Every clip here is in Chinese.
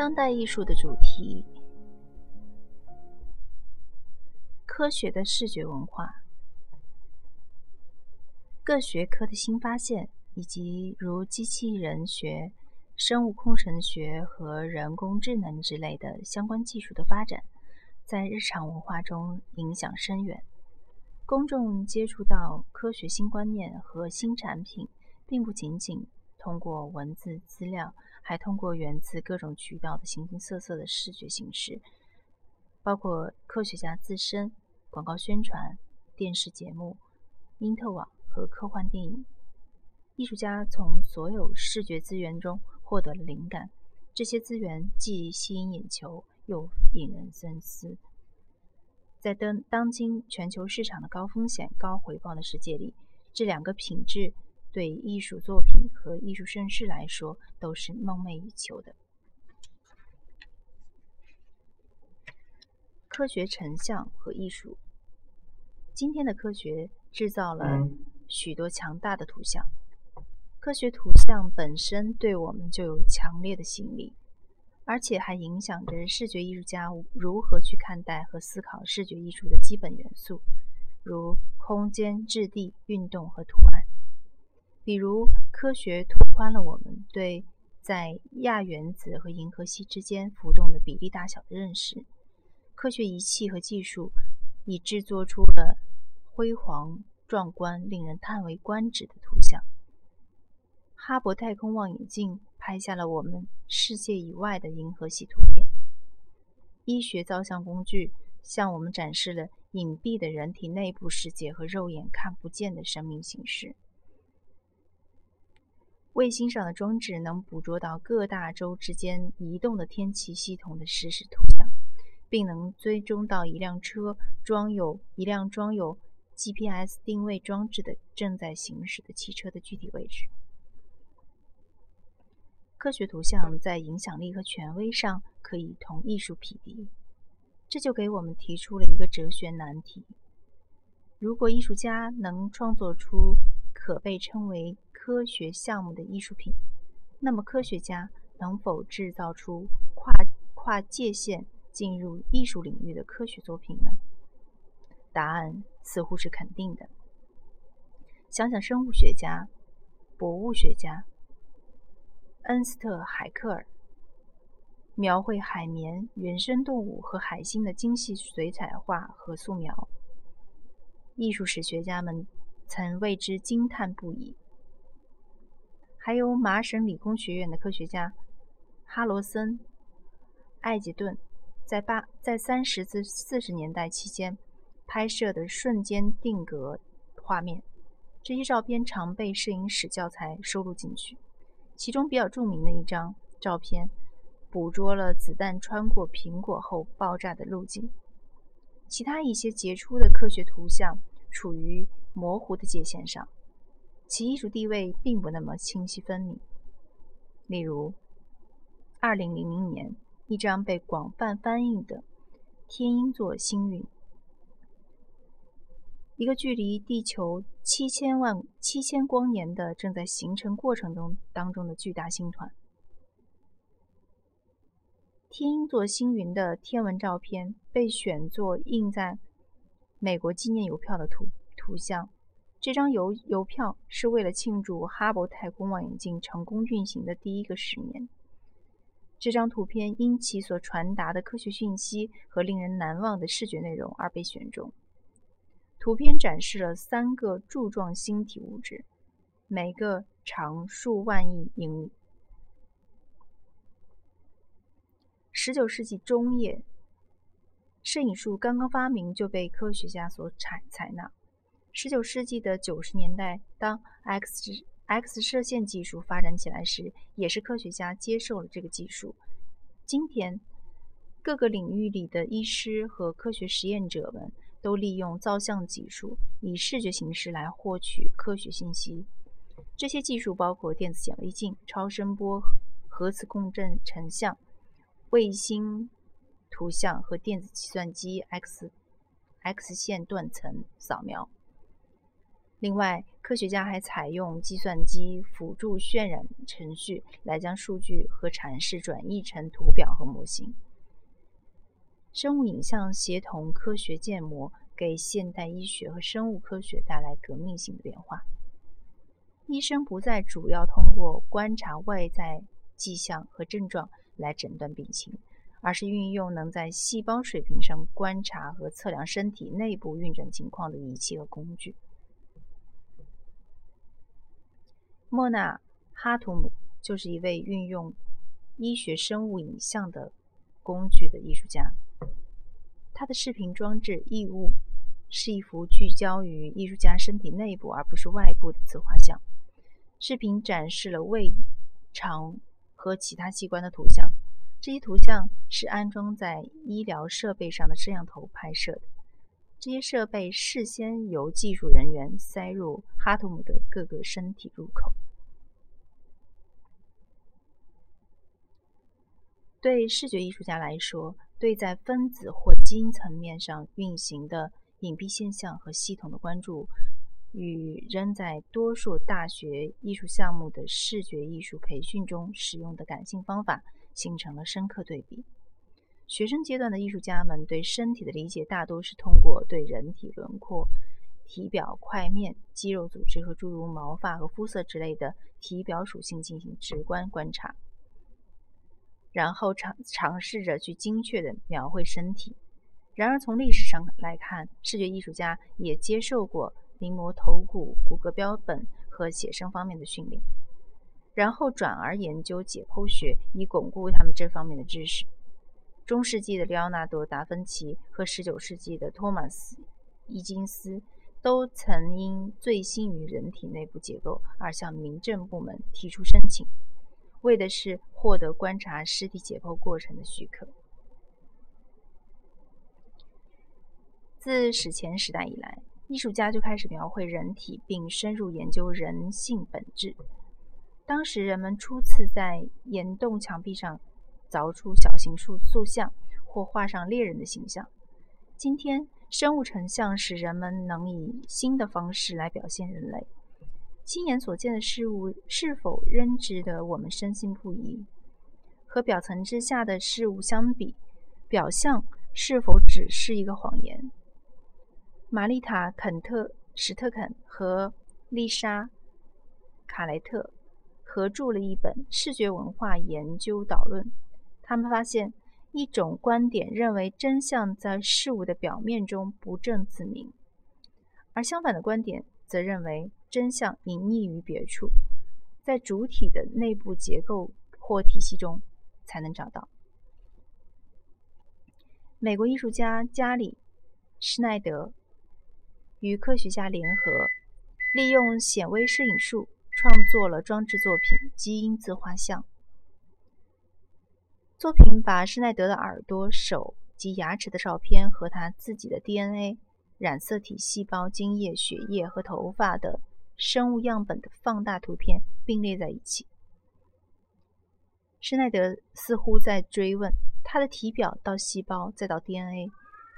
当代艺术的主题：科学的视觉文化，各学科的新发现，以及如机器人学、生物工程学和人工智能之类的相关技术的发展，在日常文化中影响深远。公众接触到科学新观念和新产品，并不仅仅通过文字资料。还通过源自各种渠道的形形色色的视觉形式，包括科学家自身、广告宣传、电视节目、因特网和科幻电影。艺术家从所有视觉资源中获得了灵感，这些资源既吸引眼球，又引人深思。在当当今全球市场的高风险高回报的世界里，这两个品质。对艺术作品和艺术盛世来说，都是梦寐以求的。科学成像和艺术，今天的科学制造了许多强大的图像。科学图像本身对我们就有强烈的吸引力，而且还影响着视觉艺术家如何去看待和思考视觉艺术的基本元素，如空间、质地、运动和图案。比如，科学拓宽了我们对在亚原子和银河系之间浮动的比例大小的认识。科学仪器和技术已制作出了辉煌、壮观、令人叹为观止的图像。哈勃太空望远镜拍下了我们世界以外的银河系图片。医学造像工具向我们展示了隐蔽的人体内部世界和肉眼看不见的生命形式。卫星上的装置能捕捉到各大洲之间移动的天气系统的实时图像，并能追踪到一辆车装有一辆装有 GPS 定位装置的正在行驶的汽车的具体位置。科学图像在影响力和权威上可以同艺术匹敌，这就给我们提出了一个哲学难题：如果艺术家能创作出可被称为科学项目的艺术品，那么科学家能否制造出跨跨界限进入艺术领域的科学作品呢？答案似乎是肯定的。想想生物学家、博物学家恩斯特·海克尔，描绘海绵、原生动物和海星的精细水彩画和素描，艺术史学家们曾为之惊叹不已。还有麻省理工学院的科学家哈罗森·艾吉顿，在八在三十至四十年代期间拍摄的瞬间定格画面，这些照片常被摄影史教材收录进去。其中比较著名的一张照片，捕捉了子弹穿过苹果后爆炸的路径。其他一些杰出的科学图像处于模糊的界限上。其艺术地位并不那么清晰分明。例如，2000年一张被广泛翻译的天鹰座星云，一个距离地球七千万七千光年的正在形成过程中当中的巨大星团。天鹰座星云的天文照片被选作印在美国纪念邮票的图图像。这张邮邮票是为了庆祝哈勃太空望远镜成功运行的第一个十年。这张图片因其所传达的科学讯息和令人难忘的视觉内容而被选中。图片展示了三个柱状星体物质，每个长数万亿英里。十九世纪中叶，摄影术刚刚发明就被科学家所采采纳。十九世纪的九十年代，当 X X 射线技术发展起来时，也是科学家接受了这个技术。今天，各个领域里的医师和科学实验者们都利用照相技术，以视觉形式来获取科学信息。这些技术包括电子显微镜、超声波、核磁共振成像、卫星图像和电子计算机 X X 线断层扫描。另外，科学家还采用计算机辅助渲染程序来将数据和阐释转译成图表和模型。生物影像协同科学建模，给现代医学和生物科学带来革命性的变化。医生不再主要通过观察外在迹象和症状来诊断病情，而是运用能在细胞水平上观察和测量身体内部运转情况的仪器和工具。莫纳·哈图姆就是一位运用医学生物影像的工具的艺术家。他的视频装置《异物》是一幅聚焦于艺术家身体内部而不是外部的自画像。视频展示了胃、肠和其他器官的图像。这些图像是安装在医疗设备上的摄像头拍摄的。这些设备事先由技术人员塞入哈图姆的各个身体入口。对视觉艺术家来说，对在分子或基因层面上运行的隐蔽现象和系统的关注，与仍在多数大学艺术项目的视觉艺术培训中使用的感性方法形成了深刻对比。学生阶段的艺术家们对身体的理解大多是通过对人体轮廓、体表块面、肌肉组织和诸如毛发和肤色之类的体表属性进行直观观察，然后尝尝试着去精确地描绘身体。然而，从历史上来看，视觉艺术家也接受过临摹头骨、骨骼标本和写生方面的训练，然后转而研究解剖学，以巩固他们这方面的知识。中世纪的列奥纳多·达芬奇和19世纪的托马斯·伊金斯都曾因醉心于人体内部结构而向民政部门提出申请，为的是获得观察尸体解剖过程的许可。自史前时代以来，艺术家就开始描绘人体，并深入研究人性本质。当时，人们初次在岩洞墙壁上。凿出小型塑塑像，或画上猎人的形象。今天，生物成像使人们能以新的方式来表现人类。亲眼所见的事物是否仍值得我们深信不疑？和表层之下的事物相比，表象是否只是一个谎言？玛丽塔·肯特·史特肯和丽莎·卡莱特合著了一本《视觉文化研究导论》。他们发现，一种观点认为真相在事物的表面中不证自明，而相反的观点则认为真相隐匿于别处，在主体的内部结构或体系中才能找到。美国艺术家加里·施耐德与科学家联合，利用显微摄影术创作了装置作品《基因自画像》。作品把施耐德的耳朵、手及牙齿的照片和他自己的 DNA、染色体细胞、精液、血液和头发的生物样本的放大图片并列在一起。施耐德似乎在追问：他的体表到细胞再到 DNA，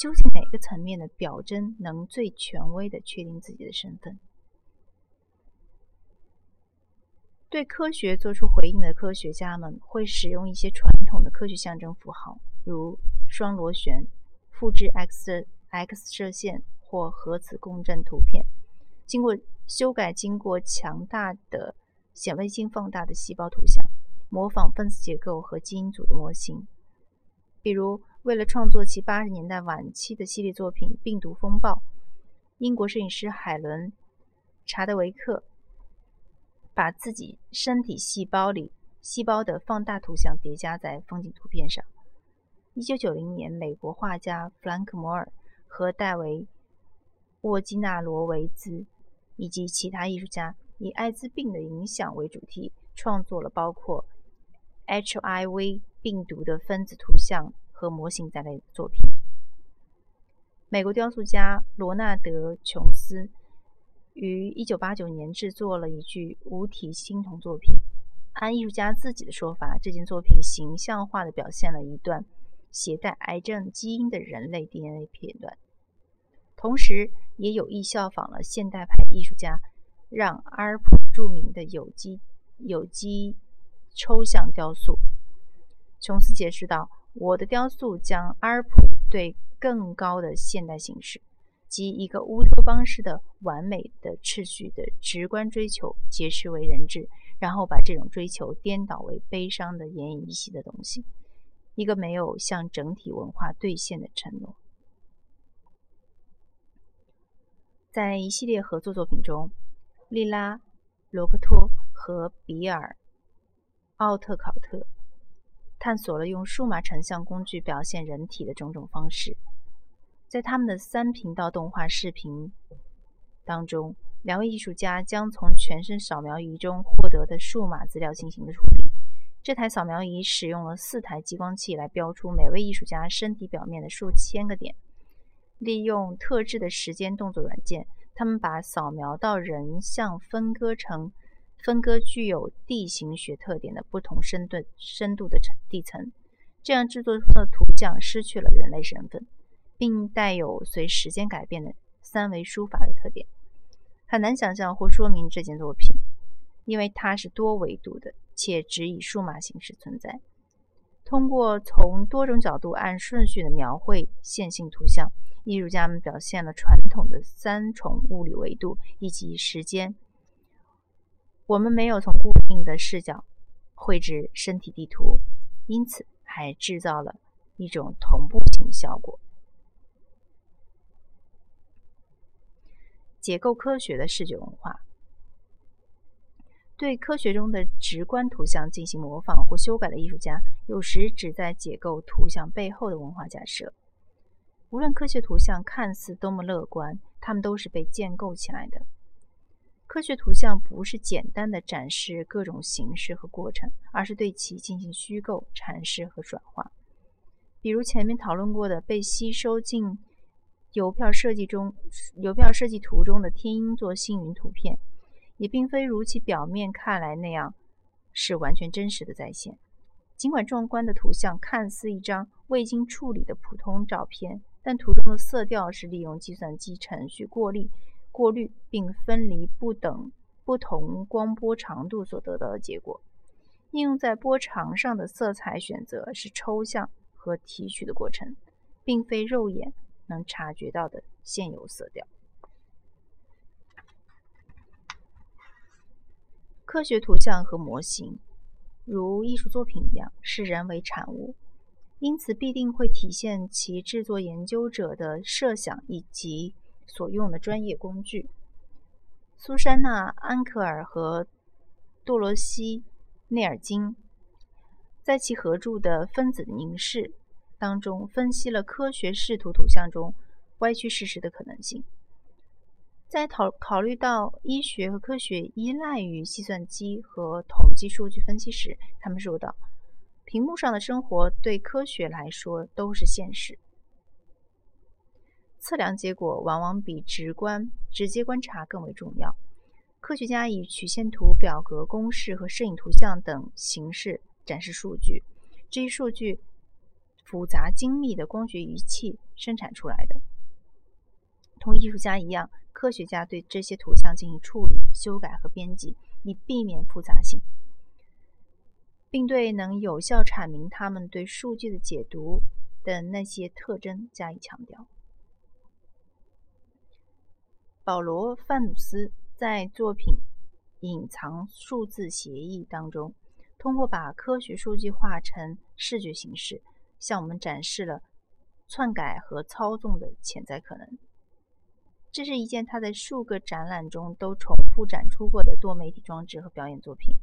究竟哪个层面的表征能最权威的确定自己的身份？对科学做出回应的科学家们会使用一些传统的科学象征符号，如双螺旋、复制 X X 射线或核磁共振图片，经过修改、经过强大的显微镜放大的细胞图像，模仿分子结构和基因组的模型。比如，为了创作其八十年代晚期的系列作品《病毒风暴》，英国摄影师海伦·查德维克。把自己身体细胞里细胞的放大图像叠加在风景图片上。一九九零年，美国画家弗兰克·摩尔和戴维·沃基纳罗维兹以及其他艺术家以艾滋病的影响为主题，创作了包括 HIV 病毒的分子图像和模型在内的作品。美国雕塑家罗纳德·琼斯。于1989年制作了一具无体青铜作品。按艺术家自己的说法，这件作品形象化地表现了一段携带癌症基因的人类 DNA 片段。同时，也有意效仿了现代派艺术家让阿尔普著名的有机有机抽象雕塑。琼斯解释道：“我的雕塑将阿尔普对更高的现代形式，即一个乌托邦式的完美的秩序的直观追求，解释为人质，然后把这种追求颠倒为悲伤的奄奄一息的东西，一个没有向整体文化兑现的承诺。”在一系列合作作品中，利拉·罗克托和比尔·奥特考特。探索了用数码成像工具表现人体的种种方式。在他们的三频道动画视频当中，两位艺术家将从全身扫描仪中获得的数码资料进行了处理。这台扫描仪使用了四台激光器来标出每位艺术家身体表面的数千个点。利用特制的时间动作软件，他们把扫描到人像分割成。分割具有地形学特点的不同深度深度的层地层，这样制作出的图像失去了人类身份，并带有随时间改变的三维书法的特点。很难想象或说明这件作品，因为它是多维度的，且只以数码形式存在。通过从多种角度按顺序的描绘线性图像，艺术家们表现了传统的三重物理维度以及时间。我们没有从固定的视角绘制身体地图，因此还制造了一种同步性效果。结构科学的视觉文化对科学中的直观图像进行模仿或修改的艺术家，有时旨在解构图像背后的文化假设。无论科学图像看似多么乐观，它们都是被建构起来的。科学图像不是简单的展示各种形式和过程，而是对其进行虚构、阐释和转化。比如前面讨论过的被吸收进邮票设计中、邮票设计图中的天鹰座星云图片，也并非如其表面看来那样是完全真实的再现。尽管壮观的图像看似一张未经处理的普通照片，但图中的色调是利用计算机程序过滤。过滤并分离不等不同光波长度所得到的结果。应用在波长上的色彩选择是抽象和提取的过程，并非肉眼能察觉到的现有色调。科学图像和模型，如艺术作品一样，是人为产物，因此必定会体现其制作研究者的设想以及。所用的专业工具。苏珊娜·安克尔和多罗西·内尔金在其合著的《分子凝视》当中分析了科学视图图像中歪曲事实的可能性。在考考虑到医学和科学依赖于计算机和统计数据分析时，他们说道：“屏幕上的生活对科学来说都是现实。”测量结果往往比直观、直接观察更为重要。科学家以曲线图、表格、公式和摄影图像等形式展示数据，这些数据复杂精密的光学仪器生产出来的。同艺术家一样，科学家对这些图像进行处理、修改和编辑，以避免复杂性，并对能有效阐明他们对数据的解读的那些特征加以强调。保罗·范努斯在作品《隐藏数字协议》当中，通过把科学数据化成视觉形式，向我们展示了篡改和操纵的潜在可能。这是一件他在数个展览中都重复展出过的多媒体装置和表演作品。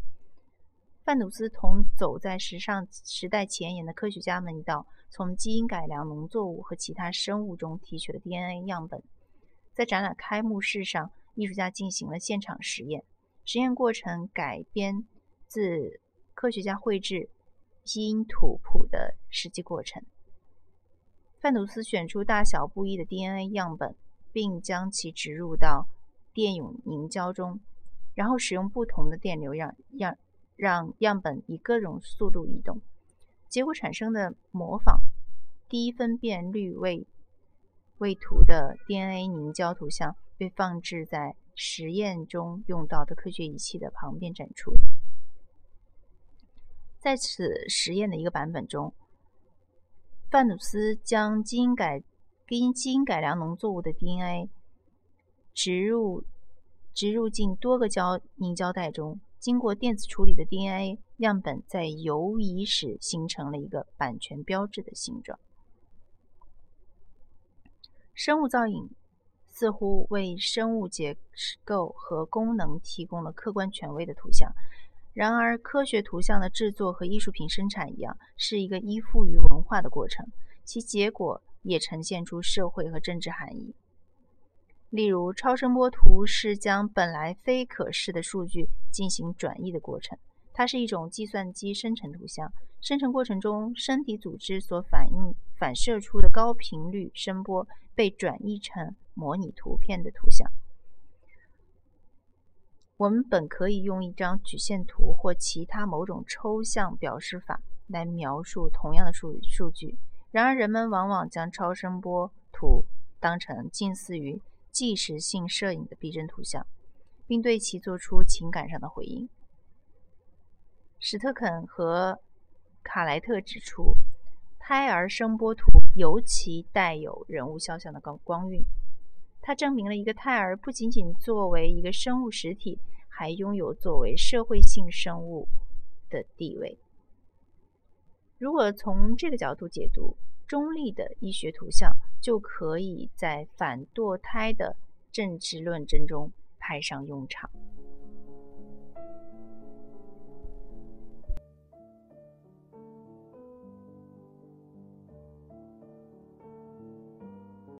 范努斯同走在时尚时代前沿的科学家们一道，从基因改良农作物和其他生物中提取了 DNA 样本。在展览开幕式上，艺术家进行了现场实验。实验过程改编自科学家绘制基因图谱的实际过程。范努斯选出大小不一的 DNA 样本，并将其植入到电泳凝胶中，然后使用不同的电流让让让样本以各种速度移动。结果产生的模仿低分辨率位位图的 DNA 凝胶图像被放置在实验中用到的科学仪器的旁边展出。在此实验的一个版本中，范努斯将基因改基因改良农作物的 DNA 植入植入进多个胶凝胶带中，经过电子处理的 DNA 样本在游移时形成了一个版权标志的形状。生物造影似乎为生物结构和功能提供了客观权威的图像。然而，科学图像的制作和艺术品生产一样，是一个依附于文化的过程，其结果也呈现出社会和政治含义。例如，超声波图是将本来非可视的数据进行转译的过程，它是一种计算机生成图像。生成过程中，身体组织所反映反射出的高频率声波被转译成模拟图片的图像。我们本可以用一张曲线图或其他某种抽象表示法来描述同样的数数据，然而人们往往将超声波图当成近似于即时性摄影的逼真图像，并对其做出情感上的回应。史特肯和卡莱特指出，胎儿声波图尤其带有人物肖像的光光晕。它证明了一个胎儿不仅仅作为一个生物实体，还拥有作为社会性生物的地位。如果从这个角度解读，中立的医学图像就可以在反堕胎的政治论争中派上用场。